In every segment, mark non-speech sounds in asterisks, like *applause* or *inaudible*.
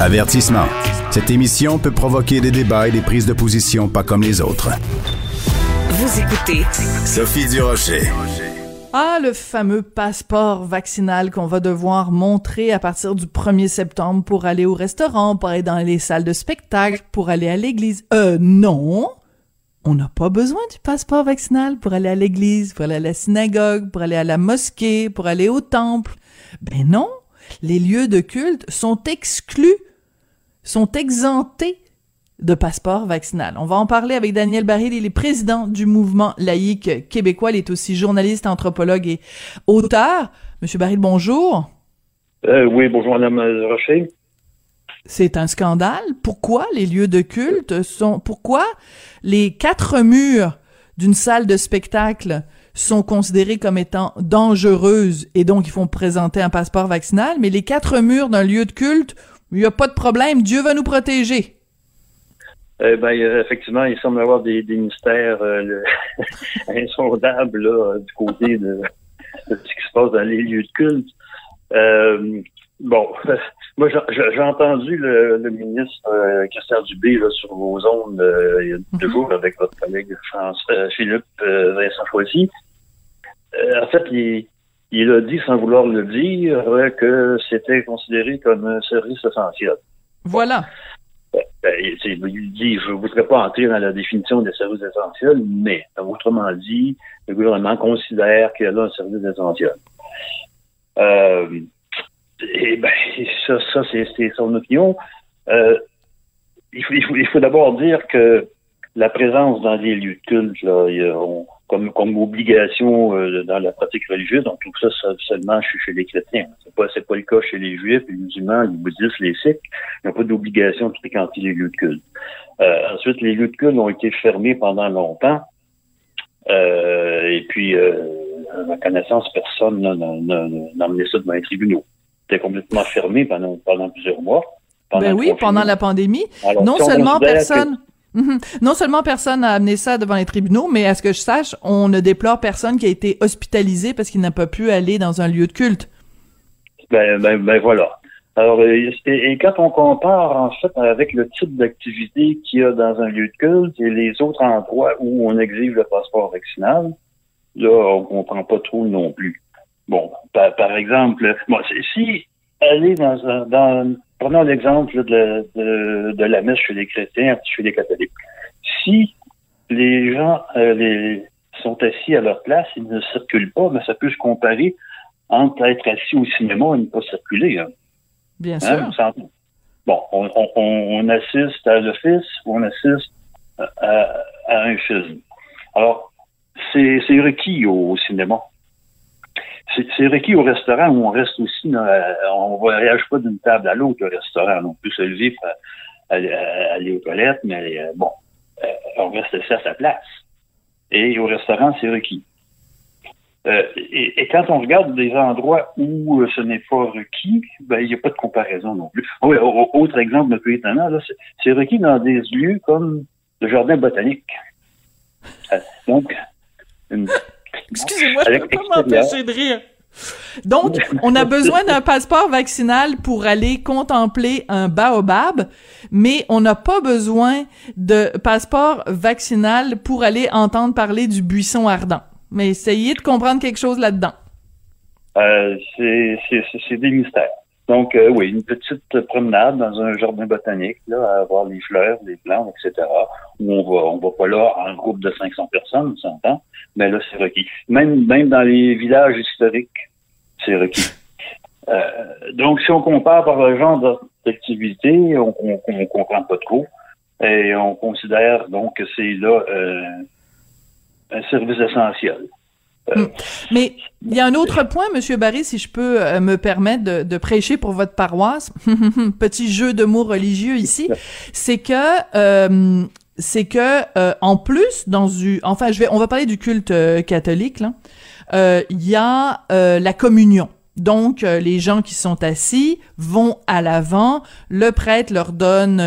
Avertissement. Cette émission peut provoquer des débats et des prises de position pas comme les autres. Vous écoutez Sophie Durocher. Ah, le fameux passeport vaccinal qu'on va devoir montrer à partir du 1er septembre pour aller au restaurant, pour aller dans les salles de spectacle, pour aller à l'église. Euh, non! On n'a pas besoin du passeport vaccinal pour aller à l'église, pour aller à la synagogue, pour aller à la mosquée, pour aller au temple. Ben non! Les lieux de culte sont exclus, sont exemptés de passeport vaccinal. On va en parler avec Daniel Baril, il est président du mouvement laïque québécois, il est aussi journaliste, anthropologue et auteur. Monsieur Baril, bonjour. Euh, oui, bonjour Madame Rocher. C'est un scandale. Pourquoi les lieux de culte sont... Pourquoi les quatre murs d'une salle de spectacle sont considérés comme étant dangereuses et donc ils font présenter un passeport vaccinal, mais les quatre murs d'un lieu de culte, il n'y a pas de problème, Dieu va nous protéger. Eh ben, effectivement, il semble y avoir des, mystères euh, *laughs* insondables du côté de, ce qui se passe dans les lieux de culte. Euh, bon, *laughs* moi j'ai entendu le, ministre euh, Christian Dubé sur vos ondes il y a deux mhm. jours avec votre collègue Philippe Vincent Choisy. en fait, il, il a dit, sans vouloir le dire, que c'était considéré comme un service essentiel. Voilà. Ben, il dit, je ne voudrais pas entrer dans la définition des services essentiels, mais, autrement dit, le gouvernement considère qu'il y a là un service essentiel. Euh, et ben, ça, ça c'est son opinion. Euh, il faut, il faut, d'abord dire que la présence dans des lieux de culte, là, on, comme, comme obligation euh, dans la pratique religieuse. On trouve ça seulement chez, les chrétiens. C'est pas, c'est pas le cas chez les juifs, les musulmans, les bouddhistes, les sikhs. Il n'y a pas d'obligation de fréquenter les lieux de culte. Euh, ensuite, les lieux de culte ont été fermés pendant longtemps. Euh, et puis, à ma connaissance, personne n'a emmené ça devant les tribunaux. C'était complètement fermé pendant, pendant plusieurs mois. ben oui, pendant la pandémie. non seulement personne... Mhm. Non seulement personne n'a amené ça devant les tribunaux, mais à ce que je sache, on ne déplore personne qui a été hospitalisé parce qu'il n'a pas pu aller dans un lieu de culte. Ben, ben, ben voilà. Alors, euh, et, quand on compare en fait avec le type d'activité qu'il y a dans un lieu de culte et les autres endroits où on exige le passeport vaccinal, là, on comprend pas trop non plus. Bon, par, exemple, moi, si aller dans, un, Prenons l'exemple de, de, la messe chez les chrétiens, chez les catholiques. Si les gens euh, sont assis à leur place, ils ne circulent pas, mais ça peut se comparer entre être assis au cinéma et ne pas circuler. Hein. Bien hein, sûr. Bon, on, assiste à l'office ou on assiste à, un film. Alors, c'est requis au cinéma c'est requis au restaurant où on reste aussi, on voyage pas d'une table à l'autre au restaurant. On peut se lever pour aller, aux toilettes, mais euh, bon, euh, on reste assis à sa place. Et au restaurant, c'est requis. Euh, et, quand on regarde des endroits où ce n'est pas requis, ben, il n'y a pas de comparaison non plus. Oui, autre exemple un peu étonnant, c'est requis dans des lieux comme le jardin botanique. donc, une *laughs* Excusez-moi, je ne peux pas m'empêcher de rire. Donc, on a besoin d'un passeport vaccinal pour aller contempler un baobab, mais on n'a pas besoin de passeport vaccinal pour aller entendre parler du buisson ardent. Mais essayez de comprendre quelque chose là-dedans. Euh, c'est des mystères. Donc, euh, oui, une petite promenade dans un jardin botanique, là, à voir les fleurs, les plantes, etc., où on va, on va pas là en groupe de 500 personnes, on s'entend, mais là, c'est requis. Même, même dans les villages historiques, c'est requis. Euh, donc, si on compare par le genre d'activité, on, on, comprend pas trop, et on considère donc que c'est là euh, un service essentiel. Hmm. Mais il y a un autre point, Monsieur Barry, si je peux euh, me permettre de, prêcher pour votre paroisse, *laughs* petit jeu de mots religieux ici, c'est que euh, c'est que euh, en plus dans du, enfin je vais, on va parler du culte catholique là, il y a la communion. Donc, les gens qui sont assis vont à l'avant, le prêtre leur donne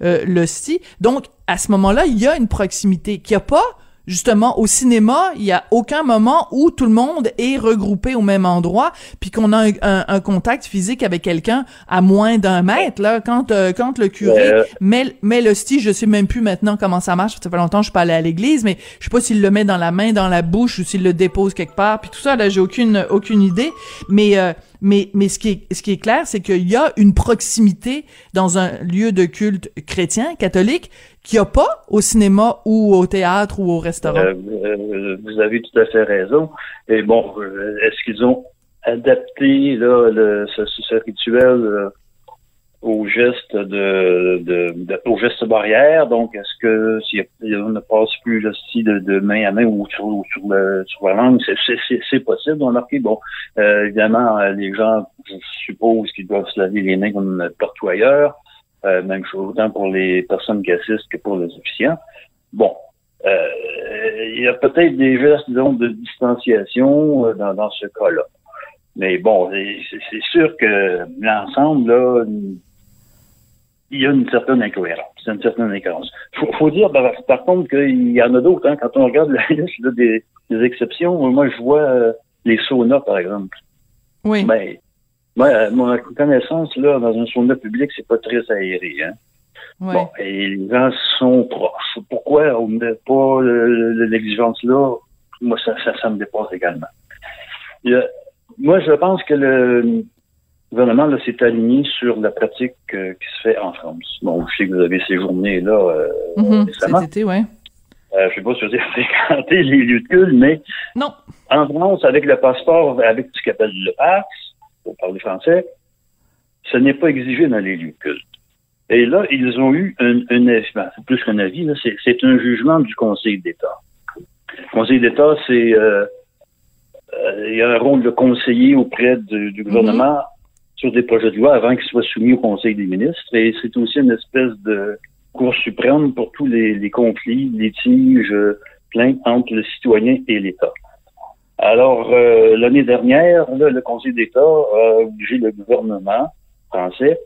le l'hostie. Donc, à ce moment-là, il y a une proximité qu'il n'y a pas justement au cinéma, il y a aucun moment où tout le monde est regroupé au même endroit, puis qu'on a un, contact physique avec quelqu'un à moins d'un mètre. Là, quand euh, quand le curé met met le style, je sais même plus maintenant comment ça marche. Ça fait longtemps que je suis pas allée à l'église, mais je sais pas s'il le met dans la main, dans la bouche, ou s'il le dépose quelque part. Puis tout ça, là, j'ai aucune aucune idée. Mais euh, mais, mais ce qui est, ce qui est clair, c'est qu'il y a une proximité dans un lieu de culte chrétien, catholique, qu'il n'y a pas au cinéma ou au théâtre ou au restaurant. Euh, euh, vous avez tout à fait raison. Et bon, euh, est-ce qu'ils ont adapté là, le, ce, ce rituel au geste de, de, de, au geste barrière. Donc, est-ce que si on ne passe plus le de, de main à main ou sur, sur, le, sur la langue, c'est possible. On a bon, euh, évidemment, euh, les gens, je suppose qu'ils doivent se laver les mains comme partout ailleurs. Euh, même chose autant pour les personnes qui assistent que pour les officiants. Bon, euh, il y a peut-être des gestes donc, de distanciation dans, dans ce cas-là. Mais bon, c'est sûr que l'ensemble, là, il y a une certaine incohérence. C'est une certaine incohérence. Faut, faut dire, par, contre, qu'il y en a d'autres. Hein, quand on regarde la *laughs* liste des, des, exceptions, moi, je vois euh, les saunas, par exemple. Oui. Ben, moi, mon connaissance, là, dans un sauna public, c'est pas très aéré. Hein. Bon, et les gens sont proches. Pourquoi on met pas l'exigence là? Moi, ça, ça, ça me dépasse également. moi, je pense que le gouvernement s'est aligné sur la pratique euh, qui se fait en France. Bon, je sais que vous avez séjourné là euh, mm Cet été, ouais. Euh, je sais pas si vous avez *laughs* fréquenté les lieux de culte, mais non. en France, avec le passeport, avec ce qu'on appelle le pass, pour parler français, ce n'est pas exigé dans les lieux de culte. Et là, ils ont eu un, un avis, ben, plus qu'un avis, c'est un jugement du Conseil d'État. Le Conseil d'État, c'est euh, euh, il y a un rôle de conseiller auprès du, du gouvernement sur des projets de loi avant qu'ils soient soumis au Conseil des ministres. Et c'est aussi une espèce de Cour suprême pour tous les, les conflits, litiges, plaintes entre le citoyen et l'État. Alors, euh, l'année dernière, le Conseil d'État a obligé le gouvernement français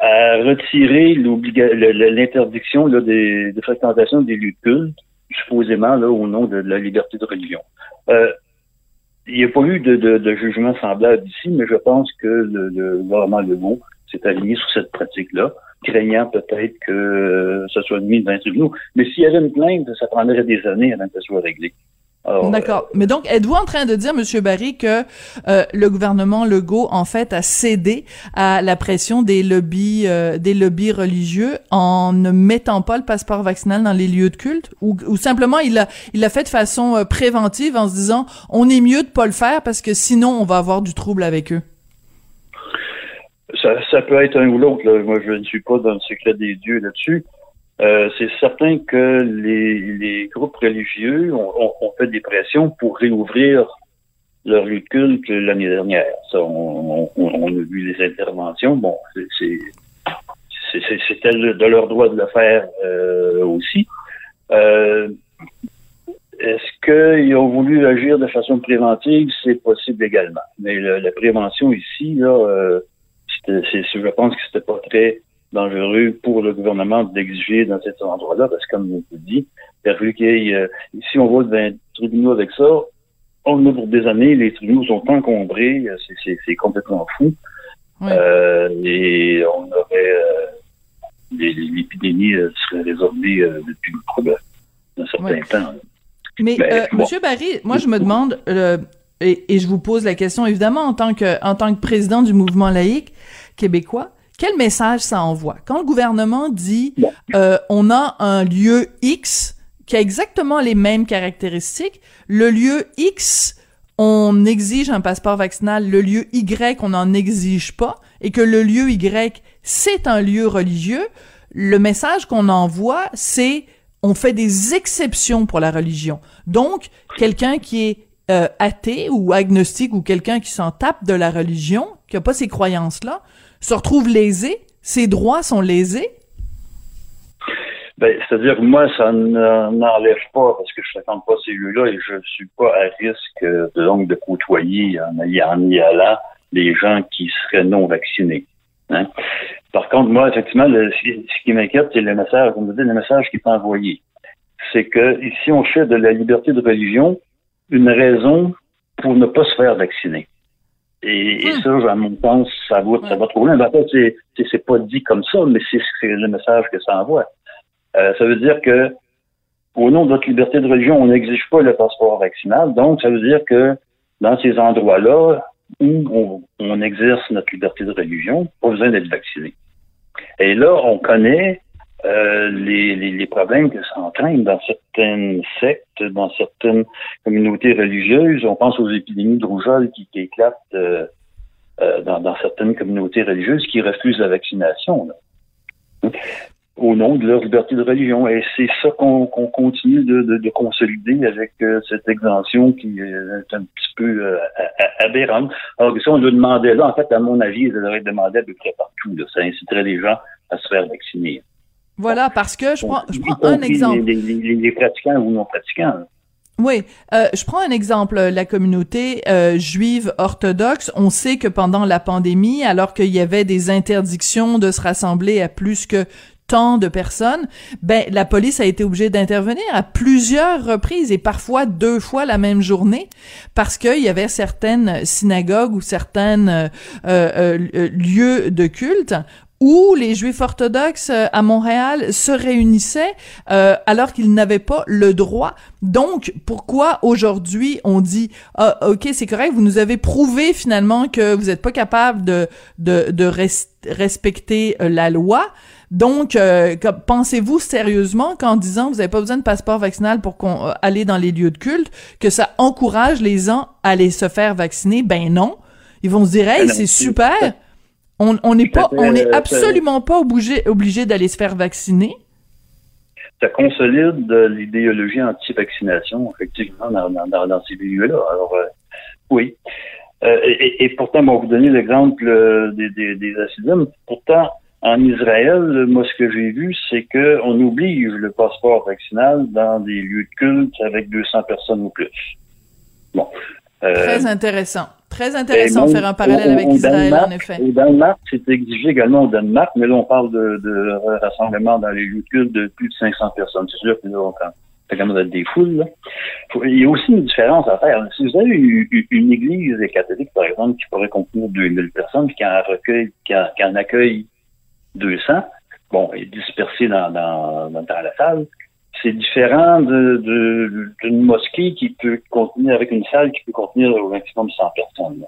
à retirer l'interdiction des, de fréquentation des lieux de culte, supposément là, au nom de, la liberté de religion. Euh, il n'y a pas eu de, de, de, jugement semblable ici, mais je pense que le, le gouvernement Legault s'est aligné sur cette pratique-là, craignant peut-être que ça soit mis dans les tribunaux. Mais s'il y avait une plainte, ça prendrait des années avant que ça soit réglé. D'accord. Mais donc, êtes-vous en train de dire, Monsieur Barry, que euh, le gouvernement Legault, en fait, a cédé à la pression des lobbies, euh, des lobbies religieux en ne mettant pas le passeport vaccinal dans les lieux de culte, ou, ou simplement il l'a, il l'a fait de façon euh, préventive en se disant, on est mieux de pas le faire parce que sinon on va avoir du trouble avec eux? Ça, ça peut être un ou l'autre. Moi, je ne suis pas dans le secret des dieux là-dessus. Euh, c'est certain que les, groupes religieux ont, fait des pressions pour réouvrir leur lieu de culte l'année dernière. Ça, on, a vu les interventions. Bon, c'était de leur droit de le faire euh, aussi. Euh, est-ce qu'ils ont voulu agir de façon préventive? C'est possible également. Mais la prévention ici, là, je pense que c'était pas très dangereux pour le gouvernement d'exiger dans cet endroit-là, parce que comme je vous dis, euh, si on va devant les tribunaux avec ça, on a pour des années, les tribunaux sont encombrés, euh, c'est complètement fou. Euh, et on aurait euh, l'épidémie serait résolvée depuis un certain temps. Mais, ben, Monsieur Barry, moi je me demande et, et, je vous pose la question évidemment en tant que en tant que président du mouvement laïque québécois, quel message ça envoie? Quand le gouvernement dit euh, on a un lieu X qui a exactement les mêmes caractéristiques, le lieu X, on exige un passeport vaccinal, le lieu Y, on n'en exige pas, et que le lieu Y, c'est un lieu religieux, le message qu'on envoie, c'est on fait des exceptions pour la religion. Donc, quelqu'un qui est euh, athée ou agnostique ou quelqu'un qui s'en tape de la religion, qui n'a pas ces croyances-là, se retrouve lésé? Ses droits sont lésés? Ben, c'est-à-dire que moi, ça n'enlève pas, parce que je ne fréquente pas ces lieux-là et je ne suis pas à risque de, donc, de côtoyer en, y allant les gens qui seraient non vaccinés. Hein. Par contre, moi, effectivement, ce qui m'inquiète, c'est le message, vous dites, le message qui est envoyé. c'est que ici, on fait de la liberté de religion une raison pour ne pas se faire vacciner. Et, hmm. ça, à mon sens, ça va, ça va trop loin. En fait, c'est, c'est, pas dit comme ça, mais c'est, le message que ça envoie. Euh, ça veut dire que, au nom de notre liberté de religion, on n'exige pas le passeport vaccinal. Donc, ça veut dire que dans ces endroits-là où on, exerce notre liberté de religion, pas besoin d'être vacciné. Et là, on connaît euh, les, les, problèmes que ça entraîne dans certaines sectes, dans certaines communautés religieuses. On pense aux épidémies de rougeole qui, qui éclatent euh, euh, dans, dans, certaines communautés religieuses qui refusent la vaccination. Là au nom de leur liberté de religion. Et c'est ça qu'on continue de, de, de, consolider avec euh, cette exemption qui est un petit peu euh, aberrante. Alors que ça, on le demandait là, en fait, à mon avis, ils devraient demander à peu près partout. Là. Ça inciterait les gens à se faire vacciner. Voilà, parce que je prends, je prends un exemple. Les, les, les, pratiquants ou non pratiquants. Oui, euh, je prends un exemple. La communauté euh, juive orthodoxe, on sait que pendant la pandémie, alors qu'il y avait des interdictions de se rassembler à plus que de personnes, ben la police a été obligée d'intervenir à plusieurs reprises et parfois deux fois la même journée parce qu'il y avait certaines synagogues ou certains euh, euh, euh, lieux de culte où les Juifs orthodoxes à Montréal se réunissaient alors qu'ils n'avaient pas le droit. Donc, pourquoi aujourd'hui on dit ah, ok c'est correct, vous nous avez prouvé finalement que vous n'êtes pas capable de de, de respecter la loi. Donc, euh, pensez-vous sérieusement qu'en disant vous n'avez pas besoin de passeport vaccinal pour qu'on, euh, aller dans les lieux de culte, que ça encourage les gens à aller se faire vacciner? Ben non. Ils vont se dire, hey, c'est super. On n'est pas, on n'est absolument pas obligé, obligé d'aller se faire vacciner. Ça consolide l'idéologie anti-vaccination, effectivement, dans, ces lieux-là. Alors, euh, oui. et, pourtant, on va vous donner l'exemple des, des, des Pourtant, en Israël, moi, ce que j'ai vu, c'est qu'on oblige le passeport vaccinal dans des lieux de culte avec 200 personnes ou plus. Bon. Euh, Très intéressant. Très intéressant de faire un parallèle avec Israël, en effet. Au Danemark, c'est exigé également au Danemark, mais là, on parle de, de rassemblement dans les lieux de culte de plus de 500 personnes. C'est sûr que là, on ça commence à être des foules. Là. Il y a aussi une différence à faire. Si vous avez une, église catholique, par exemple, qui pourrait contenir 2000 personnes, qui en recueille, qui en accueille 200, bon, et dispersés dans, dans, dans la salle. C'est différent d'une de, mosquée qui peut contenir, avec une salle qui peut contenir au maximum 100 personnes.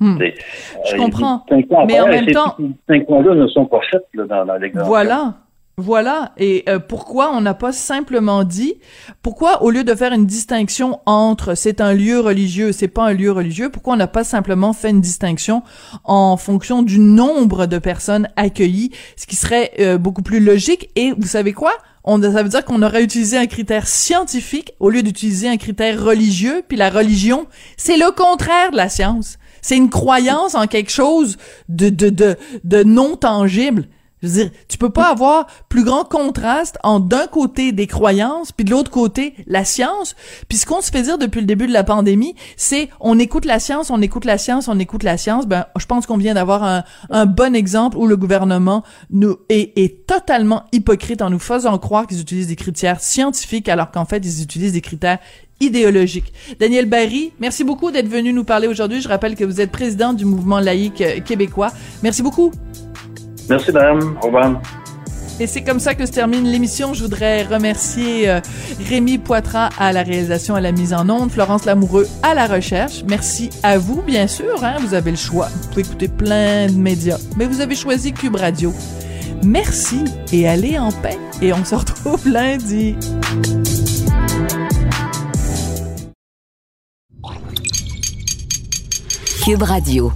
Hmm. Je euh, comprends. Mais en même temps. Ces points-là ne sont pas faits dans, dans l'exemple. Voilà. Voilà. Et euh, pourquoi on n'a pas simplement dit, pourquoi au lieu de faire une distinction entre c'est un lieu religieux, c'est pas un lieu religieux, pourquoi on n'a pas simplement fait une distinction en fonction du nombre de personnes accueillies, ce qui serait euh, beaucoup plus logique? Et vous savez quoi? On, ça veut dire qu'on aurait utilisé un critère scientifique au lieu d'utiliser un critère religieux. Puis la religion, c'est le contraire de la science. C'est une croyance en quelque chose de, de, de, de non tangible. Je veux dire, tu peux pas avoir plus grand contraste en d'un côté des croyances, puis de l'autre côté la science. Puis ce qu'on se fait dire depuis le début de la pandémie, c'est on écoute la science, on écoute la science, on écoute la science. Ben, je pense qu'on vient d'avoir un, un, bon exemple où le gouvernement nous est, est totalement hypocrite en nous faisant croire qu'ils utilisent des critères scientifiques alors qu'en fait ils utilisent des critères idéologiques. Daniel Barry, merci beaucoup d'être venu nous parler aujourd'hui. Je rappelle que vous êtes président du mouvement laïque québécois. Merci beaucoup. Merci, madame. Au revoir. Et c'est comme ça que se termine l'émission. Je voudrais remercier euh, Rémi Poitras à la réalisation, à la mise en onde, Florence Lamoureux à la recherche. Merci à vous, bien sûr. Hein, vous avez le choix. Vous pouvez écouter plein de médias, mais vous avez choisi Cube Radio. Merci et allez en paix. Et on se retrouve *laughs* lundi. Cube Radio.